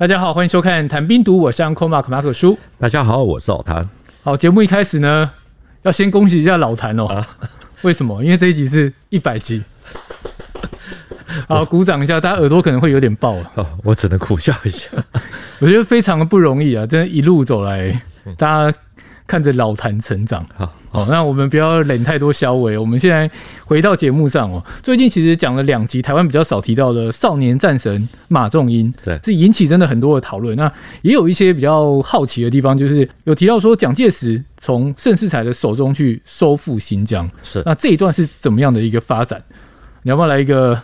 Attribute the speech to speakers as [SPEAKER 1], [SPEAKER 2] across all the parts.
[SPEAKER 1] 大家好，欢迎收看《谈兵读武》，我是 Uncle Mark 马可叔。
[SPEAKER 2] 大家好，我是老谭。
[SPEAKER 1] 好，节目一开始呢，要先恭喜一下老谭哦。啊、为什么？因为这一集是一百集。好，鼓掌一下，大家耳朵可能会有点爆啊。
[SPEAKER 2] 哦，我只能苦笑一下。
[SPEAKER 1] 我觉得非常的不容易啊，真的，一路走来，大家。看着老谭成长，好，好，那我们不要冷太多消微。我们现在回到节目上哦。最近其实讲了两集，台湾比较少提到的少年战神马仲英，对，是引起真的很多的讨论。那也有一些比较好奇的地方，就是有提到说蒋介石从盛世才的手中去收复新疆，是那这一段是怎么样的一个发展？你要不要来一个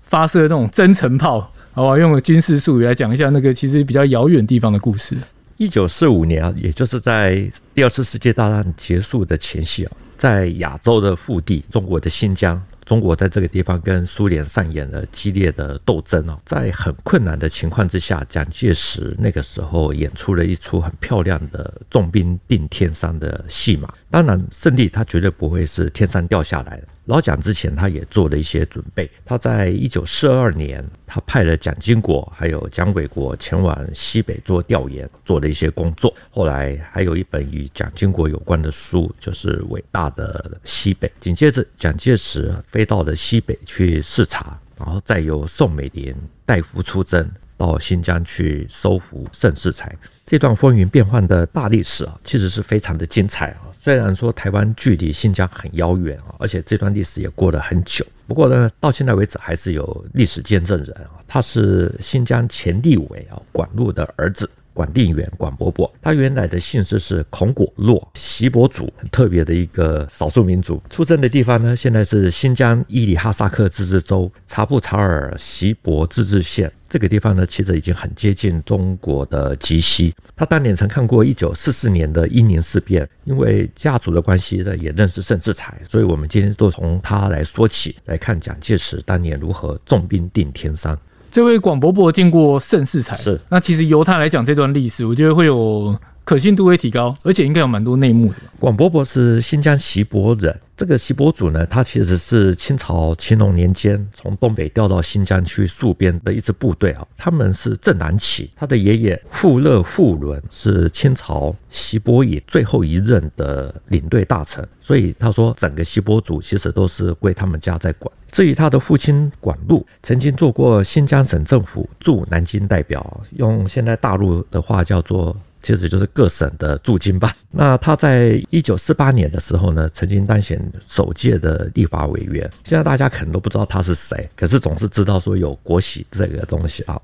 [SPEAKER 1] 发射那种真城炮？好吧，用个军事术语来讲一下那个其实比较遥远地方的故事。
[SPEAKER 2] 一九四五年啊，也就是在第二次世界大战结束的前夕啊，在亚洲的腹地，中国的新疆，中国在这个地方跟苏联上演了激烈的斗争啊，在很困难的情况之下，蒋介石那个时候演出了一出很漂亮的重兵定天山的戏码。当然，胜利他绝对不会是天上掉下来的。老蒋之前，他也做了一些准备。他在一九四二年，他派了蒋经国还有蒋纬国前往西北做调研，做了一些工作。后来还有一本与蒋经国有关的书，就是《伟大的西北》。紧接着，蒋介石飞到了西北去视察，然后再由宋美龄代夫出征到新疆去收复盛世才。这段风云变幻的大历史啊，其实是非常的精彩啊。虽然说台湾距离新疆很遥远啊，而且这段历史也过了很久，不过呢，到现在为止还是有历史见证人啊，他是新疆前立委啊管路的儿子。管定远，管伯伯，他原来的姓氏是孔果洛，锡伯族，很特别的一个少数民族。出生的地方呢，现在是新疆伊犁哈萨克自治州察布查尔锡伯自治县。这个地方呢，其实已经很接近中国的极西。他当年曾看过一九四四年的英宁事变，因为家族的关系呢，也认识盛世才，所以我们今天就从他来说起，来看蒋介石当年如何重兵定天山。
[SPEAKER 1] 这位广伯伯见过盛世才，是那其实由他来讲这段历史，我觉得会有可信度会提高，而且应该有蛮多内幕的。
[SPEAKER 2] 广伯伯是新疆锡伯人。这个锡伯族呢，他其实是清朝乾隆年间从东北调到新疆去戍边的一支部队啊。他们是正蓝旗，他的爷爷富勒富伦是清朝锡伯营最后一任的领队大臣，所以他说整个锡伯族其实都是归他们家在管。至于他的父亲管禄，曾经做过新疆省政府驻南京代表，用现在大陆的话叫做。其实就是各省的驻京办。那他在一九四八年的时候呢，曾经当选首届的立法委员。现在大家可能都不知道他是谁，可是总是知道说有国玺这个东西啊。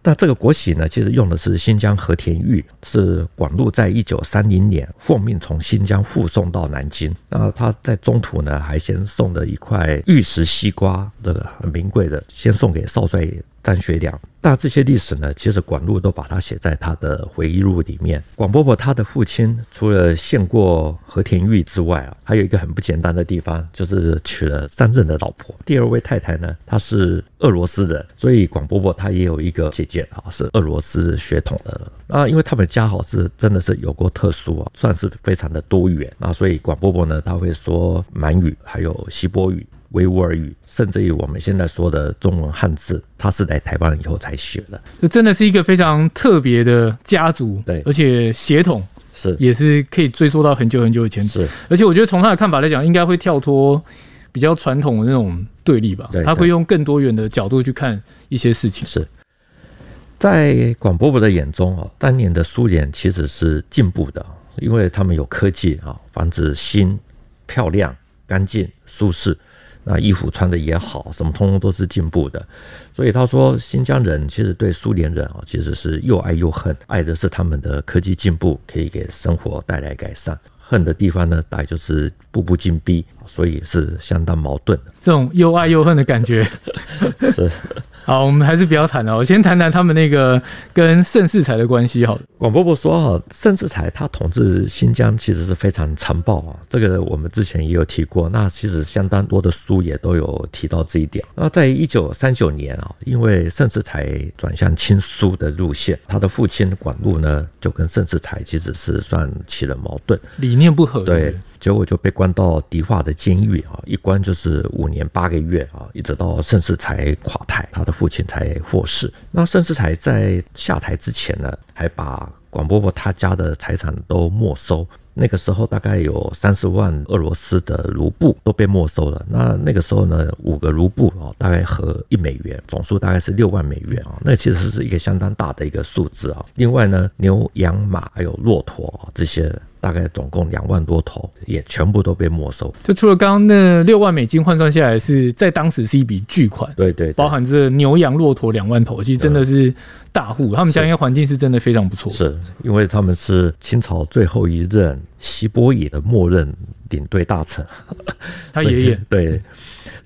[SPEAKER 2] 那这个国玺呢，其实用的是新疆和田玉，是广禄在一九三零年奉命从新疆护送到南京。那他在中途呢，还先送了一块玉石西瓜，这个很名贵的，先送给少帅张学良。那这些历史呢，其实管路都把它写在他的回忆录里面。广伯伯他的父亲除了献过和田玉之外啊，还有一个很不简单的地方，就是娶了三任的老婆。第二位太太呢，她是俄罗斯人，所以广伯伯他也有一个姐姐啊，是俄罗斯血统的。那，因为他们家好是真的是有过特殊啊，算是非常的多元。那所以广伯伯呢，他会说满语，还有锡伯语。维吾尔语，甚至于我们现在说的中文汉字，他是来台湾以后才学的。
[SPEAKER 1] 这真的是一个非常特别的家族，对，而且血统是也是可以追溯到很久很久以前。是，而且我觉得从他的看法来讲，应该会跳脱比较传统的那种对立吧。对，他会用更多元的角度去看一些事情。
[SPEAKER 2] 是在广伯伯的眼中啊，当年的苏联其实是进步的，因为他们有科技啊，房子新、漂亮、干净、舒适。那衣服穿的也好，什么通通都是进步的，所以他说新疆人其实对苏联人啊，其实是又爱又恨，爱的是他们的科技进步可以给生活带来改善，恨的地方呢，大概就是步步紧逼，所以是相当矛盾的。
[SPEAKER 1] 这种又爱又恨的感觉 是。好，我们还是不要谈了。我先谈谈他们那个跟盛世才的关系。好了，
[SPEAKER 2] 广伯伯说哈，盛世才他统治新疆其实是非常残暴啊。这个我们之前也有提过，那其实相当多的书也都有提到这一点。那在一九三九年啊，因为盛世才转向亲苏的路线，他的父亲管禄呢就跟盛世才其实是算起了矛盾，
[SPEAKER 1] 理念不合。
[SPEAKER 2] 对，结果就被关到迪化的监狱啊，一关就是五年八个月啊，一直到盛世才垮台，他的父亲才获释。那盛世才在下台之前呢，还把广伯伯他家的财产都没收。那个时候大概有三十万俄罗斯的卢布都被没收了。那那个时候呢，五个卢布啊，大概合一美元，总数大概是六万美元啊。那其实是一个相当大的一个数字啊。另外呢，牛羊马还有骆驼这些。大概总共两万多头，也全部都被没收。
[SPEAKER 1] 就除了刚刚那六万美金换算下来，是在当时是一笔巨款。
[SPEAKER 2] 对，对对，
[SPEAKER 1] 包含这牛羊骆驼两万头，其实真的是大户。他们家应该环境是真的非常不错。
[SPEAKER 2] 是因为他们是清朝最后一任西伯野的末任领队大臣，
[SPEAKER 1] 他爷爷
[SPEAKER 2] 对。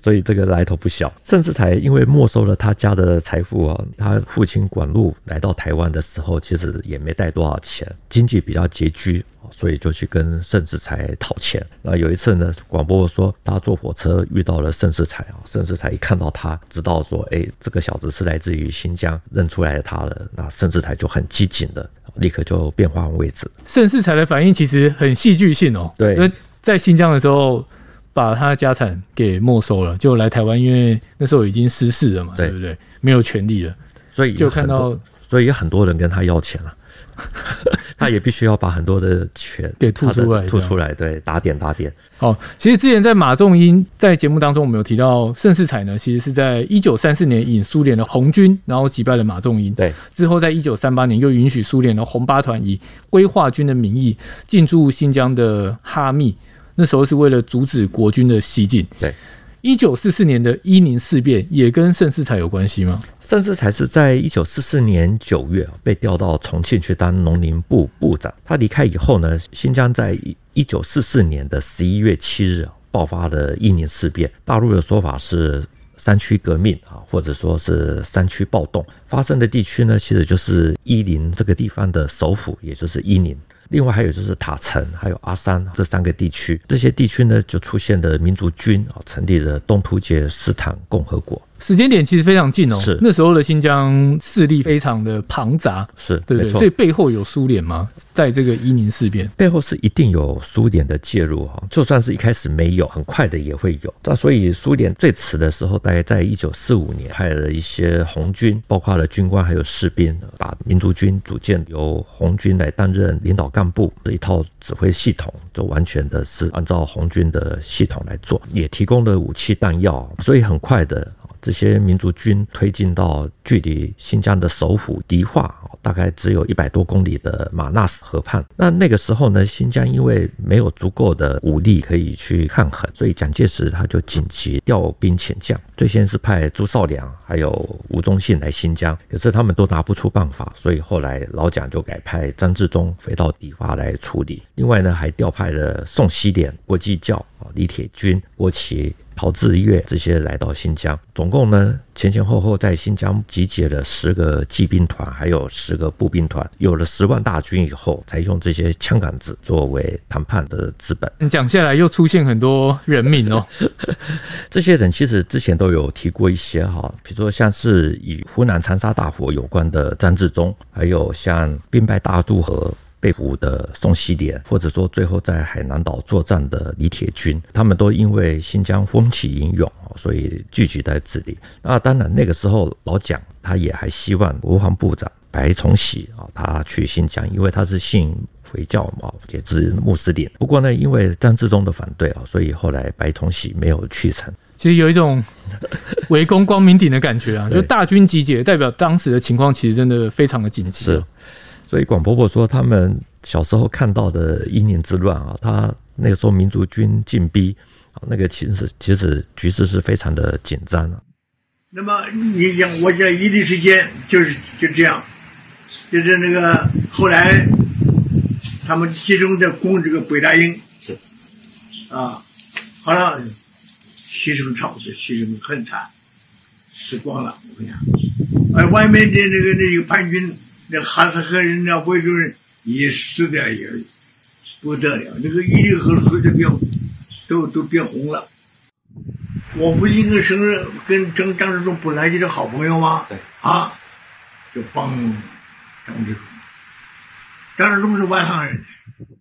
[SPEAKER 2] 所以这个来头不小，盛世才因为没收了他家的财富啊，他父亲管路来到台湾的时候，其实也没带多少钱，经济比较拮据，所以就去跟盛世才讨钱。那有一次呢，广伯伯说他坐火车遇到了盛世才啊，盛世才一看到他，知道说，哎，这个小子是来自于新疆，认出来他了。那盛世才就很机警的，立刻就变换位置。
[SPEAKER 1] 盛世才的反应其实很戏剧性哦，
[SPEAKER 2] 对，
[SPEAKER 1] 因为在新疆的时候。把他的家产给没收了，就来台湾，因为那时候已经失势了嘛，对，对不对？没有权利了，
[SPEAKER 2] 所以就看到，所以有很多人跟他要钱了，他也必须要把很多的钱
[SPEAKER 1] 给吐出来，
[SPEAKER 2] 吐出来，对，打点打点。
[SPEAKER 1] 好，其实之前在马仲英在节目当中，我们有提到盛世才呢，其实是在一九三四年引苏联的红军，然后击败了马仲英，
[SPEAKER 2] 对，
[SPEAKER 1] 之后在一九三八年又允许苏联的红八团以规划军的名义进驻新疆的哈密。那时候是为了阻止国军的西进。
[SPEAKER 2] 对，
[SPEAKER 1] 一九四四年的伊宁事变也跟盛世才有关系吗？
[SPEAKER 2] 盛世才是在一九四四年九月被调到重庆去当农林部部长。他离开以后呢，新疆在一九四四年的十一月七日爆发了伊宁事变。大陆的说法是山区革命啊，或者说是山区暴动。发生的地区呢，其实就是伊宁这个地方的首府，也就是伊宁。另外还有就是塔城，还有阿山这三个地区，这些地区呢就出现了民族军啊，成立了东突厥斯坦共和国。
[SPEAKER 1] 时间点其实非常近哦，是那时候的新疆势力非常的庞杂，
[SPEAKER 2] 是
[SPEAKER 1] 对对，所以背后有苏联吗？在这个伊宁事变
[SPEAKER 2] 背后是一定有苏联的介入哈，就算是一开始没有，很快的也会有。那所以苏联最迟的时候，大概在一九四五年派了一些红军，包括了军官还有士兵，把民族军组建，由红军来担任领导干部，这一套指挥系统就完全的是按照红军的系统来做，也提供了武器弹药，所以很快的。这些民族军推进到距离新疆的首府迪化大概只有一百多公里的马纳斯河畔。那那个时候呢，新疆因为没有足够的武力可以去抗衡，所以蒋介石他就紧急调兵遣将。最先是派朱绍良还有吴忠信来新疆，可是他们都拿不出办法，所以后来老蒋就改派张治中回到迪化来处理。另外呢，还调派了宋希濂、郭继教、李铁军、郭奇。陶志岳这些来到新疆，总共呢前前后后在新疆集结了十个骑兵团，还有十个步兵团，有了十万大军以后，才用这些枪杆子作为谈判的资本。
[SPEAKER 1] 你讲下来又出现很多人名哦，
[SPEAKER 2] 这些人其实之前都有提过一些哈，比如说像是与湖南长沙大火有关的张治中，还有像兵败大渡河。被俘的宋希濂，或者说最后在海南岛作战的李铁军，他们都因为新疆风起云涌，所以聚集在这里。那当然，那个时候老蒋他也还希望国防部长白崇禧啊，他去新疆，因为他是信回教嘛，也是穆斯林。不过呢，因为张治中的反对啊，所以后来白崇禧没有去成。
[SPEAKER 1] 其实有一种围攻光明顶的感觉啊，就大军集结，代表当时的情况其实真的非常的紧急。
[SPEAKER 2] 是。所以广婆婆说，他们小时候看到的英年之乱啊，他那个时候民族军进逼啊，那个其实其实局势是非常的紧张的。
[SPEAKER 3] 那么你讲，我讲一定时间就是就这样，就是那个后来他们集中在攻这个北大营，是啊，好了，牺牲差不多，牺牲很惨，死光了。我跟你讲，哎外面的那个那个叛军。那哈萨克人、那维族人也死的也不得了，那个伊犁河水都变，都都变红了。我父亲跟生日跟张张治中本来就是好朋友嘛，对啊，就帮张治中。张治中是外行人。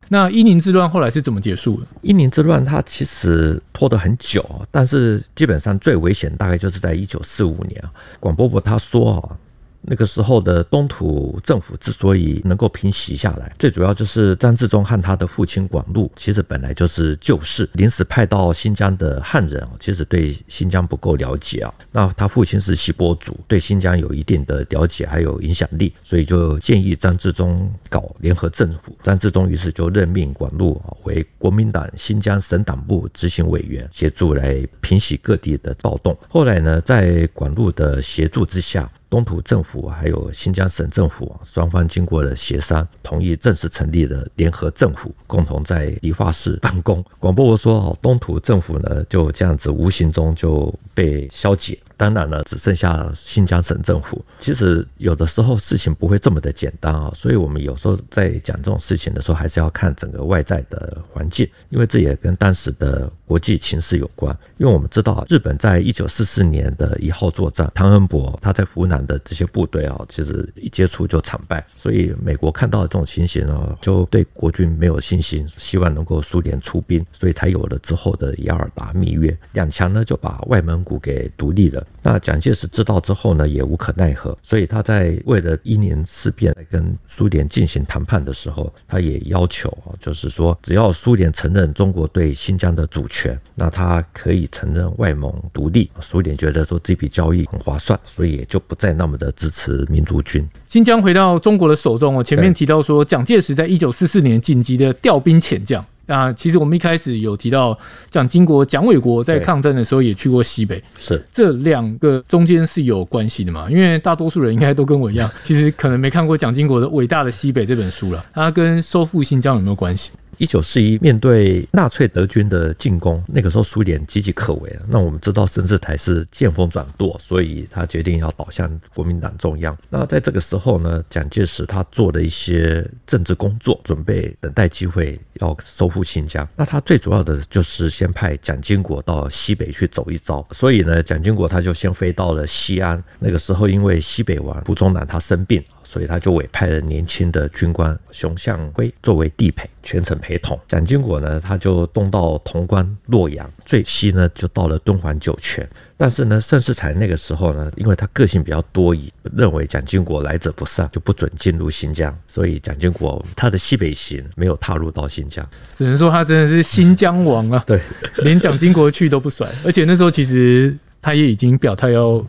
[SPEAKER 1] 那伊宁之乱后来是怎么结束的？
[SPEAKER 2] 伊宁之乱它其实拖得很久，但是基本上最危险大概就是在一九四五年。广伯伯他说啊。那个时候的东土政府之所以能够平息下来，最主要就是张自忠和他的父亲广禄，其实本来就是旧事，临时派到新疆的汉人，其实对新疆不够了解啊。那他父亲是锡伯族，对新疆有一定的了解，还有影响力，所以就建议张自忠搞联合政府。张自忠于是就任命广禄为国民党新疆省党部执行委员，协助来平息各地的暴动。后来呢，在广禄的协助之下，东土政府还有新疆省政府双方经过了协商，同意正式成立了联合政府，共同在理发室办公。广播说：“，东土政府呢就这样子无形中就被消解。”当然了，只剩下新疆省政府。其实有的时候事情不会这么的简单啊，所以我们有时候在讲这种事情的时候，还是要看整个外在的环境，因为这也跟当时的国际情势有关。因为我们知道，日本在一九四四年的一号作战，汤恩伯他在湖南的这些部队啊，其实一接触就惨败，所以美国看到这种情形啊，就对国军没有信心，希望能够苏联出兵，所以才有了之后的雅尔达密约，两强呢就把外蒙古给独立了。那蒋介石知道之后呢，也无可奈何，所以他在为了一年事变来跟苏联进行谈判的时候，他也要求啊，就是说只要苏联承认中国对新疆的主权，那他可以承认外蒙独立。苏联觉得说这笔交易很划算，所以也就不再那么的支持民族军。
[SPEAKER 1] 新疆回到中国的手中哦，前面提到说蒋介石在一九四四年紧急的调兵遣将。啊，其实我们一开始有提到蒋经国、蒋纬国在抗战的时候也去过西北，
[SPEAKER 2] 是
[SPEAKER 1] 这两个中间是有关系的嘛？因为大多数人应该都跟我一样，其实可能没看过蒋经国的《伟大的西北》这本书了。它跟收复新疆有没有关系？
[SPEAKER 2] 一九四一面对纳粹德军的进攻，那个时候苏联岌岌可危。那我们知道深世台是见风转舵，所以他决定要倒向国民党中央。那在这个时候呢，蒋介石他做了一些政治工作，准备等待机会要收复新疆。那他最主要的就是先派蒋经国到西北去走一遭。所以呢，蒋经国他就先飞到了西安。那个时候因为西北王傅中南他生病。所以他就委派了年轻的军官熊向晖作为地陪，全程陪同。蒋经国呢，他就东到潼关、洛阳，最西呢就到了敦煌、酒泉。但是呢，盛世才那个时候呢，因为他个性比较多疑，认为蒋经国来者不善，就不准进入新疆。所以蒋经国他的西北行没有踏入到新疆，
[SPEAKER 1] 只能说他真的是新疆王啊！
[SPEAKER 2] 对，
[SPEAKER 1] 连蒋经国去都不甩。而且那时候其实他也已经表态要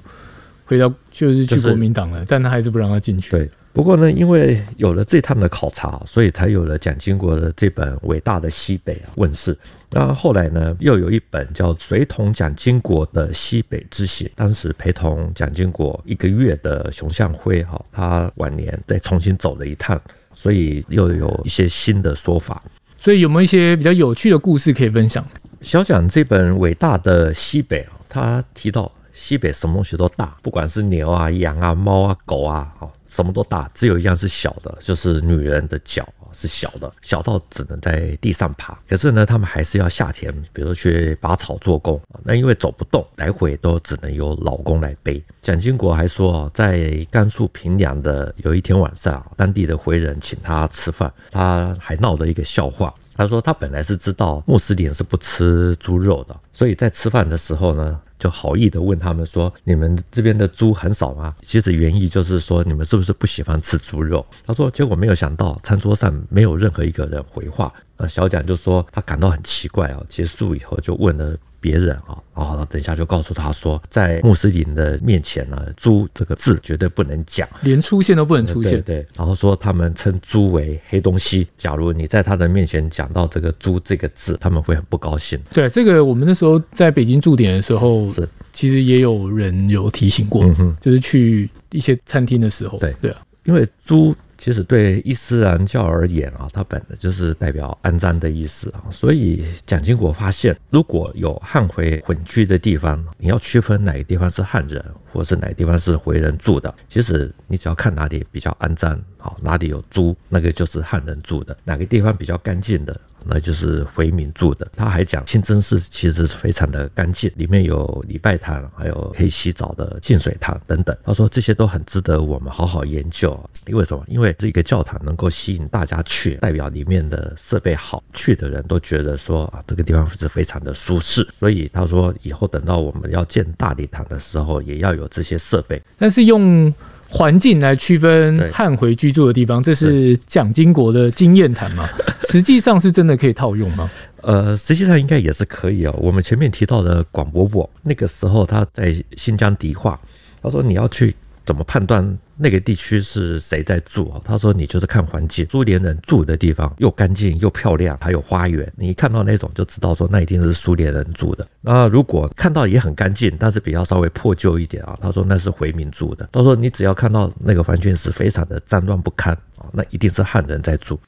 [SPEAKER 1] 回到。就是去国民党了，就是，但他还是不让他进去。
[SPEAKER 2] 对，不过呢，因为有了这趟的考察，所以才有了蒋经国的这本伟大的西北啊问世。那后来呢，又有一本叫《随同蒋经国的西北之行》，当时陪同蒋经国一个月的熊向晖哈，他晚年再重新走了一趟，所以又有一些新的说法。
[SPEAKER 1] 所以有没有一些比较有趣的故事可以分享？
[SPEAKER 2] 小蒋这本伟大的西北啊，他提到。西北什么东西都大，不管是牛啊、羊啊、猫啊、狗啊，哦，什么都大，只有一样是小的，就是女人的脚是小的，小到只能在地上爬。可是呢，他们还是要下田，比如去拔草做工。那因为走不动，来回都只能由老公来背。蒋经国还说，在甘肃平凉的有一天晚上，当地的回人请他吃饭，他还闹了一个笑话。他说他本来是知道穆斯林是不吃猪肉的，所以在吃饭的时候呢。就好意的问他们说：“你们这边的猪很少吗？”其实原意就是说，你们是不是不喜欢吃猪肉？他说：“结果没有想到，餐桌上没有任何一个人回话。”那小蒋就说他感到很奇怪啊。结束以后就问了。别人啊，然后等一下就告诉他说，在穆斯林的面前呢，猪这个字绝对不能讲，
[SPEAKER 1] 连出现都不能出现。
[SPEAKER 2] 对，对，然后说他们称猪为黑东西，假如你在他的面前讲到这个猪这个字，他们会很不高兴。
[SPEAKER 1] 对，这个我们那时候在北京驻点的时候，是其实也有人有提醒过，嗯、就是去一些餐厅的时候，
[SPEAKER 2] 对
[SPEAKER 1] 对啊，
[SPEAKER 2] 因为猪。其实对伊斯兰教而言啊，它本来就是代表肮脏的意思啊。所以蒋经国发现，如果有汉回混居的地方，你要区分哪个地方是汉人，或是哪个地方是回人住的，其实你只要看哪里比较肮脏，好，哪里有猪，那个就是汉人住的；哪个地方比较干净的，那就是回民住的。他还讲清真寺其实是非常的干净，里面有礼拜堂，还有可以洗澡的净水堂等等。他说这些都很值得我们好好研究。因为什么？因为这个教堂能够吸引大家去，代表里面的设备好，去的人都觉得说啊，这个地方是非常的舒适。所以他说以后等到我们要建大礼堂的时候，也要有这些设备。
[SPEAKER 1] 但是用。环境来区分汉回居住的地方，这是蒋经国的经验谈嘛？实际上是真的可以套用吗？
[SPEAKER 2] 呃，实际上应该也是可以哦。我们前面提到的广伯伯，那个时候他在新疆迪化，他说你要去。怎么判断那个地区是谁在住？他说：“你就是看环境，苏联人住的地方又干净又漂亮，还有花园。你一看到那种就知道说那一定是苏联人住的。那如果看到也很干净，但是比较稍微破旧一点啊，他说那是回民住的。他说你只要看到那个环境是非常的脏乱不堪啊，那一定是汉人在住。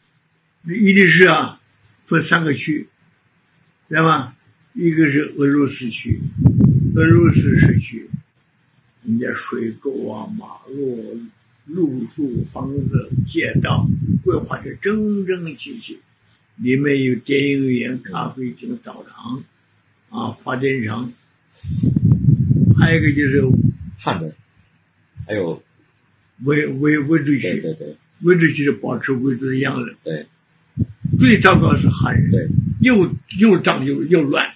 [SPEAKER 3] 一定是啊，分三个区，知道吗？一个是俄罗斯区，俄罗斯市区。”人家水沟啊、马路、路树、房子、街道规划的整整齐齐，里面有电影院、咖啡厅、澡堂，啊，发电厂，还有一个就是
[SPEAKER 2] 汉人，还有
[SPEAKER 3] 维维维族区，
[SPEAKER 2] 对对对，
[SPEAKER 3] 维族区是保持维族的样子，
[SPEAKER 2] 对，
[SPEAKER 3] 最糟糕是汉人，对，又又脏又又乱。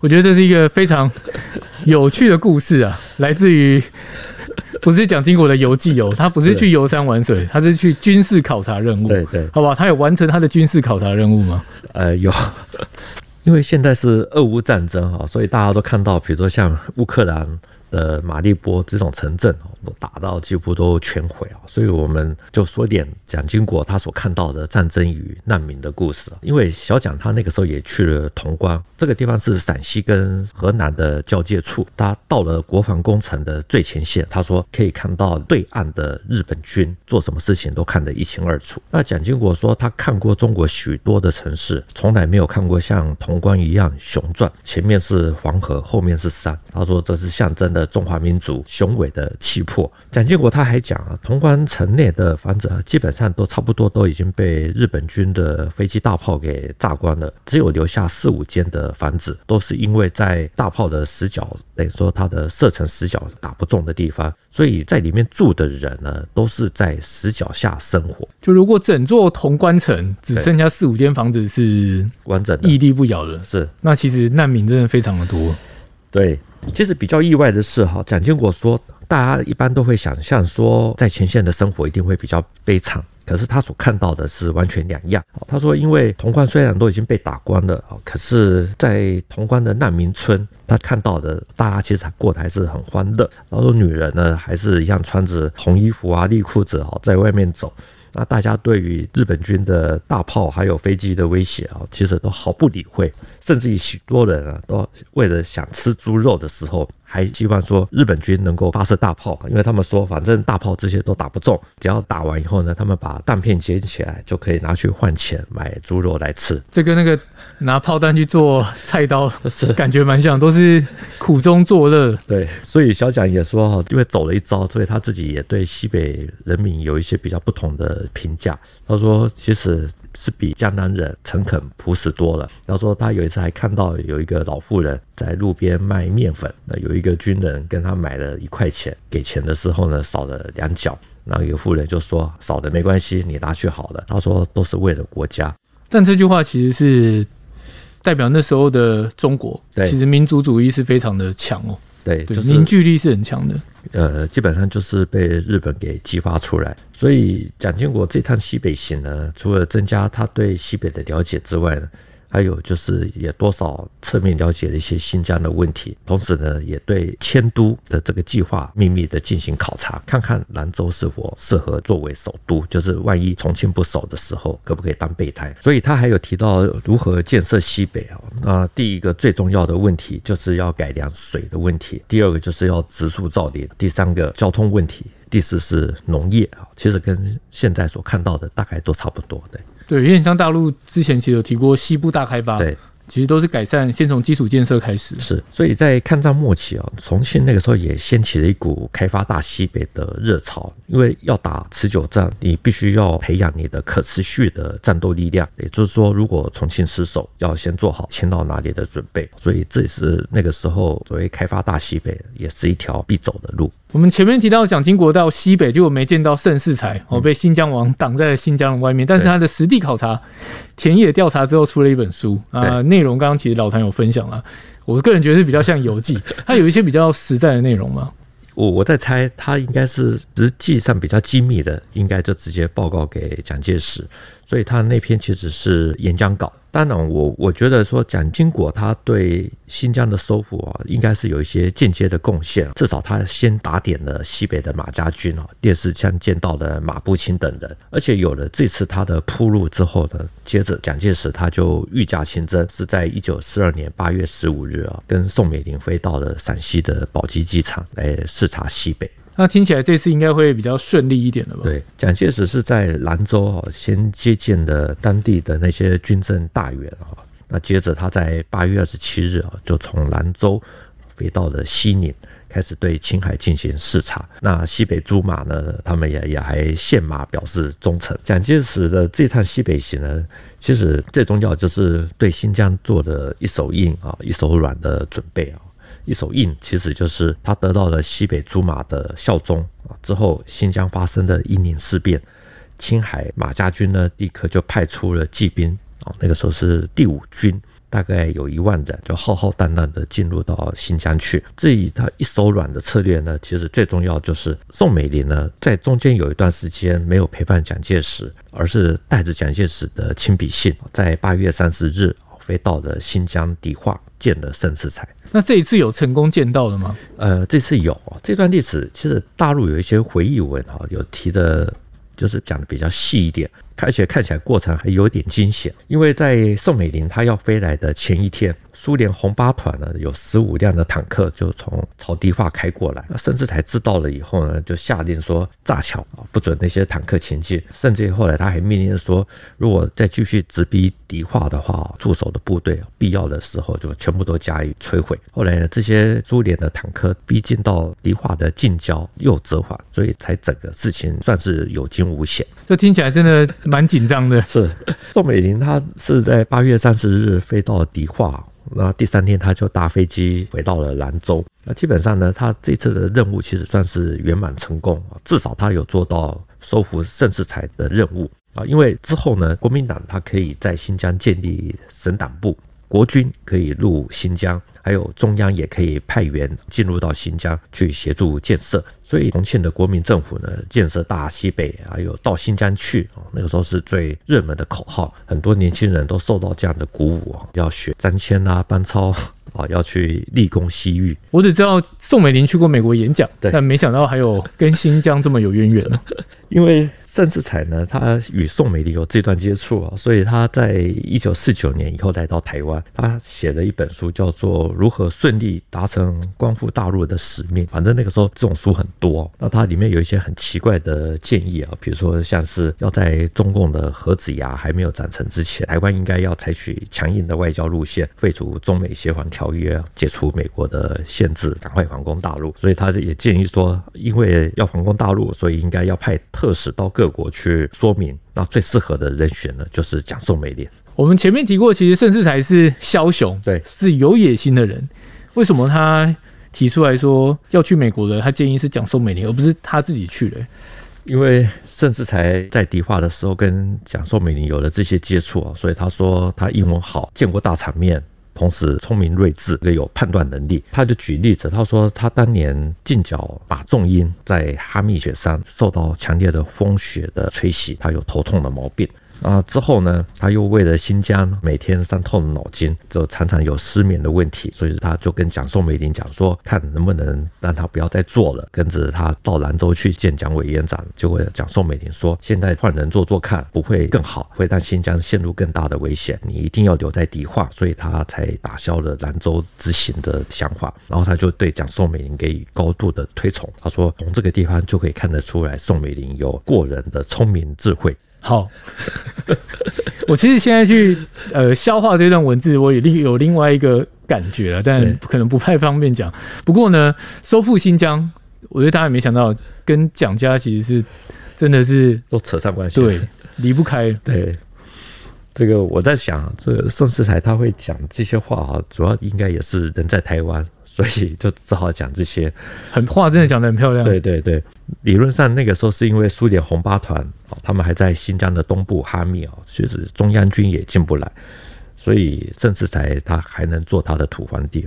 [SPEAKER 1] 我觉得这是一个非常 有趣的故事啊，来自于 不是蒋经国的游记哦，他不是去游山玩水，他是去军事考察任务。
[SPEAKER 2] 对对，
[SPEAKER 1] 好吧，他有完成他的军事考察任务吗？
[SPEAKER 2] 呃，有，因为现在是俄乌战争哈，所以大家都看到，比如说像乌克兰。的马利波这种城镇哦，都打到几乎都全毁啊，所以我们就说点蒋经国他所看到的战争与难民的故事。因为小蒋他那个时候也去了潼关，这个地方是陕西跟河南的交界处，他到了国防工程的最前线，他说可以看到对岸的日本军做什么事情都看得一清二楚。那蒋经国说他看过中国许多的城市，从来没有看过像潼关一样雄壮，前面是黄河，后面是山。他说这是象征的中华民族雄伟的气魄。蒋经国他还讲啊，潼关城内的房子啊，基本上都差不多都已经被日本军的飞机大炮给炸光了，只有留下四五间的房子，都是因为在大炮的死角，等于说它的射程死角打不中的地方，所以在里面住的人呢，都是在死角下生活。
[SPEAKER 1] 就如果整座潼关城只剩下四五间房子是完整的屹立不摇的，
[SPEAKER 2] 是
[SPEAKER 1] 那其实难民真的非常的多。
[SPEAKER 2] 对。其实比较意外的是，哈，蒋经国说，大家一般都会想象说，在前线的生活一定会比较悲惨，可是他所看到的是完全两样。他说，因为潼关虽然都已经被打光了，可是，在潼关的难民村，他看到的大家其实过得还是很欢乐。然后女人呢，还是一样穿着红衣服啊、绿裤子啊，在外面走。那大家对于日本军的大炮还有飞机的威胁啊，其实都毫不理会，甚至于许多人啊，都为了想吃猪肉的时候。还希望说日本军能够发射大炮，因为他们说反正大炮这些都打不中，只要打完以后呢，他们把弹片捡起来就可以拿去换钱买猪肉来吃。
[SPEAKER 1] 这跟那个拿炮弹去做菜刀 是感觉蛮像，都是苦中作乐。
[SPEAKER 2] 对，所以小蒋也说哈，因为走了一遭，所以他自己也对西北人民有一些比较不同的评价。他说其实。是比江南人诚恳朴实多了。然后说他有一次还看到有一个老妇人在路边卖面粉，那有一个军人跟他买了一块钱，给钱的时候呢少了两角，那个妇人就说少的没关系，你拿去好了。他说都是为了国家。
[SPEAKER 1] 但这句话其实是代表那时候的中国，其实民族主义是非常的强哦。
[SPEAKER 2] 对，就是
[SPEAKER 1] 凝聚力是很强的。
[SPEAKER 2] 呃，基本上就是被日本给激发出来。所以蒋经国这趟西北行呢，除了增加他对西北的了解之外呢，还有就是也多少侧面了解了一些新疆的问题，同时呢，也对迁都的这个计划秘密的进行考察，看看兰州是否适合作为首都，就是万一重庆不守的时候，可不可以当备胎。所以他还有提到如何建设西北啊。那第一个最重要的问题就是要改良水的问题，第二个就是要植树造林，第三个交通问题，第四是农业啊。其实跟现在所看到的大概都差不多，对。
[SPEAKER 1] 对，有点像大陆之前其实有提过西部大开发，
[SPEAKER 2] 对，
[SPEAKER 1] 其实都是改善，先从基础建设开始。
[SPEAKER 2] 是，所以在抗战末期啊，重庆那个时候也掀起了一股开发大西北的热潮。因为要打持久战，你必须要培养你的可持续的战斗力量。也就是说，如果重庆失守，要先做好迁到哪里的准备。所以这也是那个时候所谓开发大西北，也是一条必走的路。
[SPEAKER 1] 我们前面提到蒋经国到西北，结果没见到盛世才，哦，被新疆王挡在了新疆的外面。但是他的实地考察、田野调查之后，出了一本书啊，内容刚刚其实老谭有分享了。我个人觉得是比较像游记，它有一些比较实在的内容嘛。
[SPEAKER 2] 我我在猜，他应该是实际上比较机密的，应该就直接报告给蒋介石，所以他那篇其实是演讲稿。当然，我我觉得说蒋经国他对新疆的收复啊，应该是有一些间接的贡献。至少他先打点了西北的马家军啊，电视上见到的马步青等人。而且有了这次他的铺路之后呢，接着蒋介石他就御驾亲征，是在一九四二年八月十五日啊，跟宋美龄飞到了陕西的宝鸡机场来视察西北。
[SPEAKER 1] 那听起来这次应该会比较顺利一点了吧？
[SPEAKER 2] 对，蒋介石是在兰州，先接见了当地的那些军政大员啊。那接着他在八月二十七日啊，就从兰州飞到了西宁，开始对青海进行视察。那西北诸马呢，他们也也还献马表示忠诚。蒋介石的这趟西北行呢，其实最重要就是对新疆做的一手硬啊，一手软的准备啊。一手硬，其实就是他得到了西北诸马的效忠啊。之后，新疆发生的英宁事变，青海马家军呢，立刻就派出了骑兵啊。那个时候是第五军，大概有一万人，就浩浩荡荡的进入到新疆去。至于他一手软的策略呢，其实最重要就是宋美龄呢，在中间有一段时间没有陪伴蒋介石，而是带着蒋介石的亲笔信，在八月三十日飞到了新疆迪化，见了盛世才。
[SPEAKER 1] 那这一次有成功见到的吗？
[SPEAKER 2] 呃，这次有。这段历史其实大陆有一些回忆文哈，有提的，就是讲的比较细一点，而且看起来过程还有点惊险，因为在宋美龄她要飞来的前一天。苏联红八团呢，有十五辆的坦克就从朝迪化开过来，那盛世才知道了以后呢，就下令说炸桥啊，不准那些坦克前进。甚至后来他还命令说，如果再继续直逼迪化的话，驻守的部队必要的时候就全部都加以摧毁。后来呢，这些苏联的坦克逼近到迪化的近郊又折返，所以才整个事情算是有惊无险。
[SPEAKER 1] 这听起来真的蛮紧张的。
[SPEAKER 2] 是宋美龄，她是在八月三十日飞到迪化。那第三天她就搭飞机回到了兰州。那基本上呢，她这次的任务其实算是圆满成功，至少她有做到收复盛世才的任务啊。因为之后呢，国民党他可以在新疆建立省党部，国军可以入新疆。还有中央也可以派员进入到新疆去协助建设，所以重庆的国民政府呢，建设大西北，还有到新疆去啊，那个时候是最热门的口号，很多年轻人都受到这样的鼓舞啊，要学张骞啊、班超啊，要去立功西域。
[SPEAKER 1] 我只知道宋美龄去过美国演讲，但没想到还有跟新疆这么有渊源，
[SPEAKER 2] 因为。盛世才呢，他与宋美龄有这段接触啊，所以他在一九四九年以后来到台湾，他写了一本书，叫做《如何顺利达成光复大陆的使命》。反正那个时候这种书很多，那它里面有一些很奇怪的建议啊，比如说像是要在中共的核子牙还没有长成之前，台湾应该要采取强硬的外交路线，废除中美协防条约，解除美国的限制，赶快反攻大陆。所以他也建议说，因为要反攻大陆，所以应该要派特使到各。国去说明，那最适合的人选呢，就是蒋宋美龄。
[SPEAKER 1] 我们前面提过，其实盛世才是枭雄，
[SPEAKER 2] 对，
[SPEAKER 1] 是有野心的人。为什么他提出来说要去美国的？他建议是蒋宋美龄，而不是他自己去的。
[SPEAKER 2] 因为盛世才在迪化的时候跟蒋宋美龄有了这些接触，所以他说他英文好，见过大场面。同时聪明睿智，又有判断能力。他就举例子，他说他当年进剿马仲英在哈密雪山受到强烈的风雪的吹袭，他有头痛的毛病。啊，之后呢，他又为了新疆每天伤透脑筋，就常常有失眠的问题，所以他就跟蒋宋美龄讲说，看能不能让他不要再做了，跟着他到兰州去见蒋委员长。结果蒋宋美龄说，现在换人做做看，不会更好，会让新疆陷入更大的危险，你一定要留在迪化，所以他才打消了兰州之行的想法。然后他就对蒋宋美龄给予高度的推崇，他说从这个地方就可以看得出来，宋美龄有过人的聪明智慧。
[SPEAKER 1] 好，我其实现在去呃消化这段文字，我也另有另外一个感觉了，但可能不太方便讲。不过呢，收复新疆，我觉得大家也没想到，跟蒋家其实是真的是
[SPEAKER 2] 都扯上关系，
[SPEAKER 1] 对，离不开。
[SPEAKER 2] 对，这个我在想，这个盛世才他会讲这些话啊，主要应该也是人在台湾。所以就只好讲这些，
[SPEAKER 1] 很话真的讲得很漂亮。
[SPEAKER 2] 对对对，理论上那个时候是因为苏联红八团哦他们还在新疆的东部哈密哦，其实中央军也进不来，所以甚至才他还能做他的土皇帝。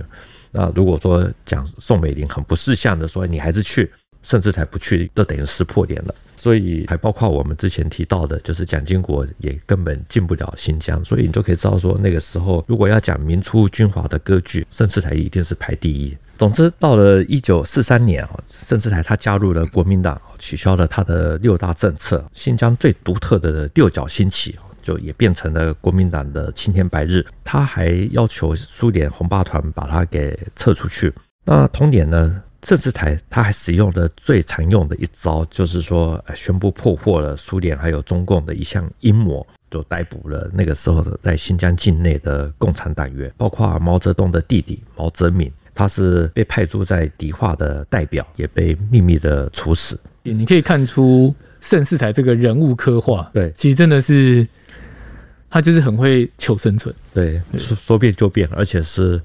[SPEAKER 2] 那如果说讲宋美龄很不识相的说，你还是去，盛世才不去，都等于撕破脸了。所以还包括我们之前提到的，就是蒋经国也根本进不了新疆，所以你就可以知道说，那个时候如果要讲民初军阀的割据，盛世才一定是排第一。总之，到了一九四三年啊，盛世才他加入了国民党，取消了他的六大政策，新疆最独特的六角兴起，就也变成了国民党的青天白日。他还要求苏联红八团把他给撤出去。那同年呢？盛世才他还使用的最常用的一招，就是说宣布破获了苏联还有中共的一项阴谋，就逮捕了那个时候的在新疆境内的共产党员，包括毛泽东的弟弟毛泽民，他是被派驻在迪化的代表，也被秘密的处死。
[SPEAKER 1] 你可以看出盛世才这个人物刻画，
[SPEAKER 2] 对，
[SPEAKER 1] 其实真的是他就是很会求生存，
[SPEAKER 2] 对，说说变就变，而且是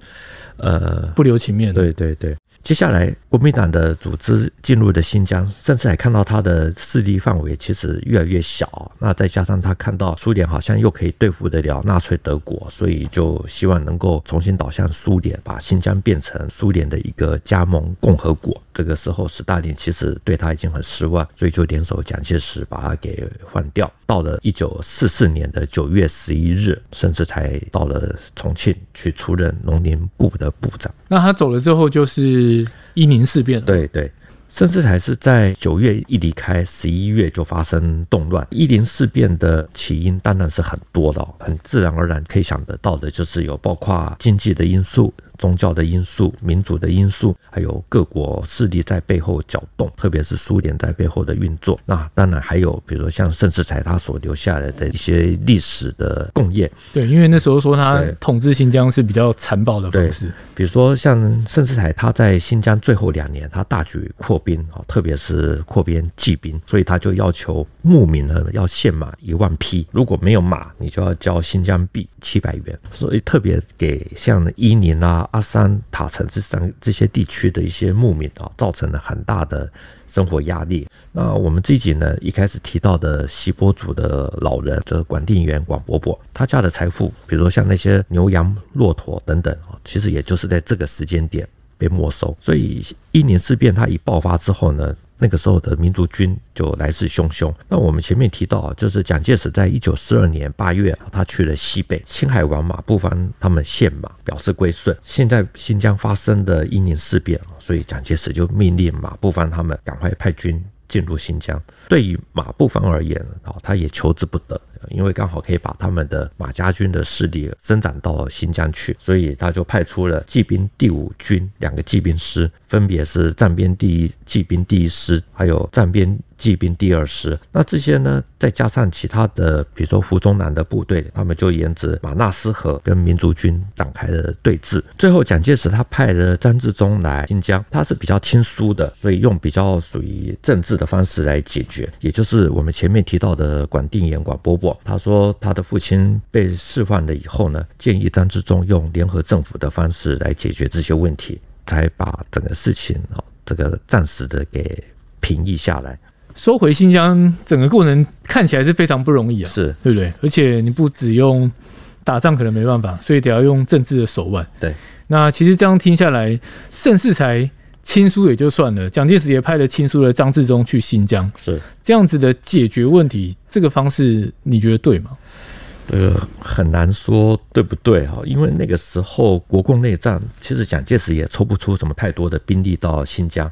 [SPEAKER 2] 呃
[SPEAKER 1] 不留情面，
[SPEAKER 2] 对对对。接下来，国民党的组织进入了新疆，甚至还看到他的势力范围其实越来越小。那再加上他看到苏联好像又可以对付得了纳粹德国，所以就希望能够重新倒向苏联，把新疆变成苏联的一个加盟共和国。这个时候，斯大林其实对他已经很失望，所以就联手蒋介石把他给换掉。到了一九四四年的九月十一日，甚至才到了重庆去出任农林部的部长。
[SPEAKER 1] 那他走了之后，就是伊宁事变了。
[SPEAKER 2] 对对，甚至才是在九月一离开，十一月就发生动乱。一零事变的起因当然是很多的，很自然而然可以想得到的，就是有包括经济的因素。宗教的因素、民主的因素，还有各国势力在背后搅动，特别是苏联在背后的运作。那当然还有，比如说像盛世才他所留下来的一些历史的贡献。
[SPEAKER 1] 对，因为那时候说他统治新疆是比较残暴的方式。
[SPEAKER 2] 比如说像盛世才他在新疆最后两年，他大举扩兵啊，特别是扩编骑兵，所以他就要求牧民呢要献马一万匹，如果没有马，你就要交新疆币七百元。所以特别给像伊宁啊。阿山、塔城这三这些地区的一些牧民啊，造成了很大的生活压力。那我们自己呢，一开始提到的锡伯族的老人，就是管定员管伯伯，他家的财富，比如说像那些牛羊骆驼等等啊，其实也就是在这个时间点被没收。所以一年事变它一爆发之后呢，那个时候的民族军就来势汹汹。那我们前面提到，就是蒋介石在一九四二年八月，他去了西北，青海王马步芳他们献马表示归顺。现在新疆发生的伊宁事变，所以蒋介石就命令马步芳他们赶快派军进入新疆。对于马步芳而言，啊，他也求之不得。因为刚好可以把他们的马家军的势力伸展到新疆去，所以他就派出了骑兵第五军两个骑兵师，分别是战边第一骑兵第一师，还有战边骑兵第二师。那这些呢，再加上其他的，比如说胡宗南的部队，他们就沿着马纳斯河跟民族军展开了对峙。最后，蒋介石他派了张治中来新疆，他是比较亲苏的，所以用比较属于政治的方式来解决，也就是我们前面提到的管定言、管伯伯。他说，他的父亲被释放了以后呢，建议张治中用联合政府的方式来解决这些问题，才把整个事情哦，这个暂时的给平抑下来。
[SPEAKER 1] 收回新疆，整个过程看起来是非常不容易啊，
[SPEAKER 2] 是
[SPEAKER 1] 对不对？而且你不只用打仗可能没办法，所以得要用政治的手腕。
[SPEAKER 2] 对，
[SPEAKER 1] 那其实这样听下来，盛世才。亲疏也就算了，蒋介石也派了亲疏的张治中去新疆，
[SPEAKER 2] 是
[SPEAKER 1] 这样子的解决问题，这个方式你觉得对吗？
[SPEAKER 2] 这个很难说对不对哈，因为那个时候国共内战，其实蒋介石也抽不出什么太多的兵力到新疆，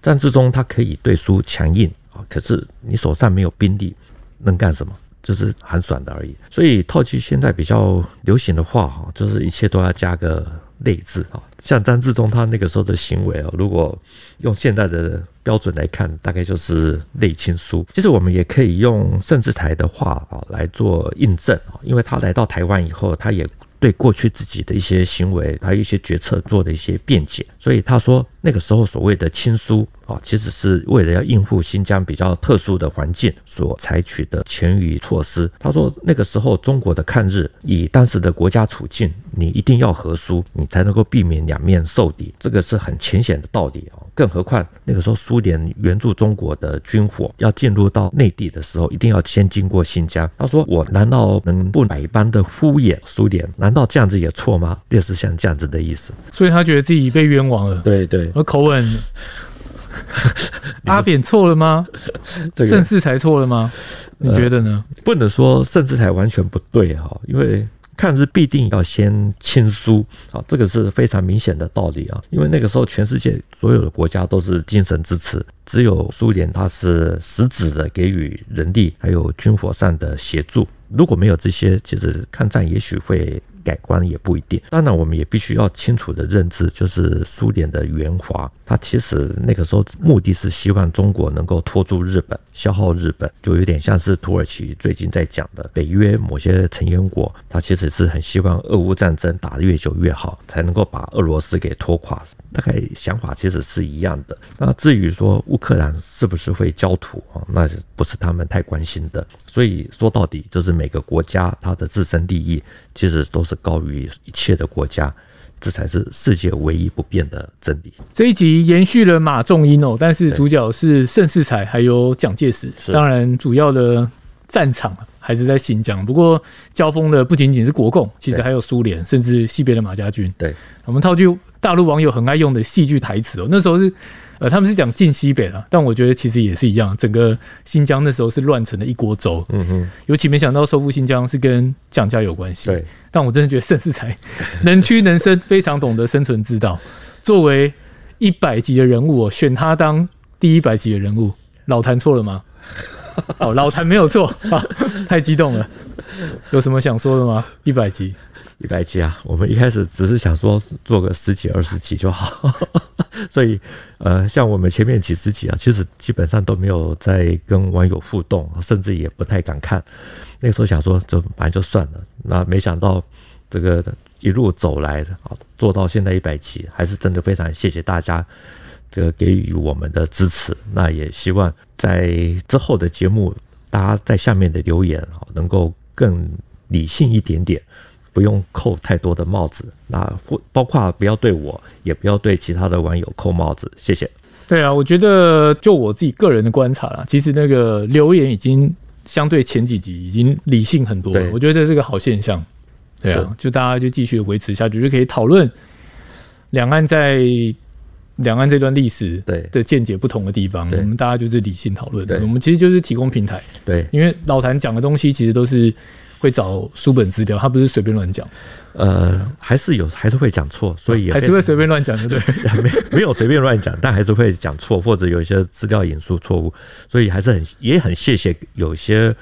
[SPEAKER 2] 战之中他可以对苏强硬啊，可是你手上没有兵力，能干什么？就是寒酸的而已。所以套句现在比较流行的话哈，就是一切都要加个。内治啊，像张志忠他那个时候的行为啊，如果用现在的标准来看，大概就是内亲书。其实我们也可以用盛智才的话啊来做印证啊，因为他来到台湾以后，他也对过去自己的一些行为还有一些决策做的一些辩解，所以他说那个时候所谓的亲疏。其实是为了要应付新疆比较特殊的环境所采取的前予措施。他说那个时候中国的抗日，以当时的国家处境，你一定要和疏，你才能够避免两面受敌，这个是很浅显的道理啊。更何况那个时候苏联援助中国的军火要进入到内地的时候，一定要先经过新疆。他说我难道能不百般的敷衍苏联？难道这样子也错吗？类似像这样子的意思。
[SPEAKER 1] 所以他觉得自己被冤枉了。
[SPEAKER 2] 对对，
[SPEAKER 1] 而口吻。阿扁错了吗？盛世才错了吗？你觉得呢？
[SPEAKER 2] 不能说盛世才完全不对哈，因为抗日必定要先亲疏啊，这个是非常明显的道理啊。因为那个时候全世界所有的国家都是精神支持，只有苏联它是实质的给予人力还有军火上的协助。如果没有这些，其实抗战也许会。改观也不一定。当然，我们也必须要清楚的认知，就是苏联的圆滑，他其实那个时候目的是希望中国能够拖住日本，消耗日本，就有点像是土耳其最近在讲的北约某些成员国，他其实是很希望俄乌战争打得越久越好，才能够把俄罗斯给拖垮。大概想法其实是一样的。那至于说乌克兰是不是会焦土啊，那不是他们太关心的。所以说到底，就是每个国家它的自身利益其实都是高于一切的国家，这才是世界唯一不变的真理。
[SPEAKER 1] 这一集延续了马仲英哦，但是主角是盛世才还有蒋介石。当然，主要的战场还是在新疆。不过交锋的不仅仅是国共，其实还有苏联，甚至西边的马家军。
[SPEAKER 2] 对，
[SPEAKER 1] 我们套句。大陆网友很爱用的戏剧台词哦，那时候是，呃，他们是讲晋西北了，但我觉得其实也是一样，整个新疆那时候是乱成了一锅粥。嗯哼，尤其没想到收复新疆是跟蒋家有关系。对，但我真的觉得盛世才能屈能伸，非常懂得生存之道。作为一百级的人物哦，选他当第一百级的人物，老谭错了吗？哦，老谭没有错啊，太激动了，有什么想说的吗？一百集。
[SPEAKER 2] 一百集啊，我们一开始只是想说做个十几二十集就好，所以呃，像我们前面几十集啊，其实基本上都没有在跟网友互动，甚至也不太敢看。那个时候想说就反正就算了，那没想到这个一路走来的啊，做到现在一百集，还是真的非常谢谢大家这个给予我们的支持。那也希望在之后的节目，大家在下面的留言啊，能够更理性一点点。不用扣太多的帽子，那或包括不要对我，也不要对其他的网友扣帽子，谢谢。
[SPEAKER 1] 对啊，我觉得就我自己个人的观察啦，其实那个留言已经相对前几集已经理性很多了，我觉得这是个好现象。对啊，就大家就继续维持下去，就可以讨论两岸在两岸这段历史对的见解不同的地方，我们大家就是理性讨论。我们其实就是提供平台，对，因为老谭讲的东西其实都是。会找书本资料，他不是随便乱讲。
[SPEAKER 2] 呃，还是有，还是会讲错，所以
[SPEAKER 1] 还是会随便乱讲，对不对？
[SPEAKER 2] 没没有随便乱讲，但还是会讲错，或者有一些资料引述错误，所以还是很也很谢谢有些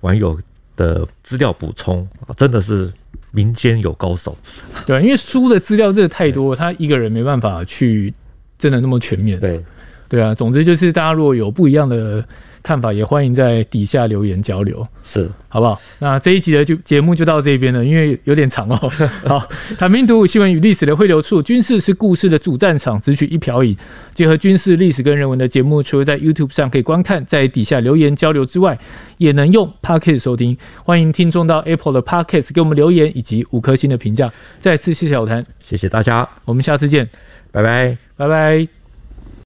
[SPEAKER 2] 网友的资料补充，真的是民间有高手。
[SPEAKER 1] 对，因为书的资料真的太多，他一个人没办法去真的那么全面。对，对啊，总之就是大家如果有不一样的。看法也欢迎在底下留言交流，是好不好？那这一集的就节目就到这边了，因为有点长哦。好，谭兵读武，新闻与历史的汇流处，军事是故事的主战场，只取一瓢饮。结合军事、历史跟人文的节目，除了在 YouTube 上可以观看，在底下留言交流之外，也能用 Podcast 收听。欢迎听众到 Apple 的 Podcast 给我们留言以及五颗星的评价。再次谢谢小谭，
[SPEAKER 2] 谢谢大家，
[SPEAKER 1] 我们下次见，
[SPEAKER 2] 拜拜，
[SPEAKER 1] 拜拜。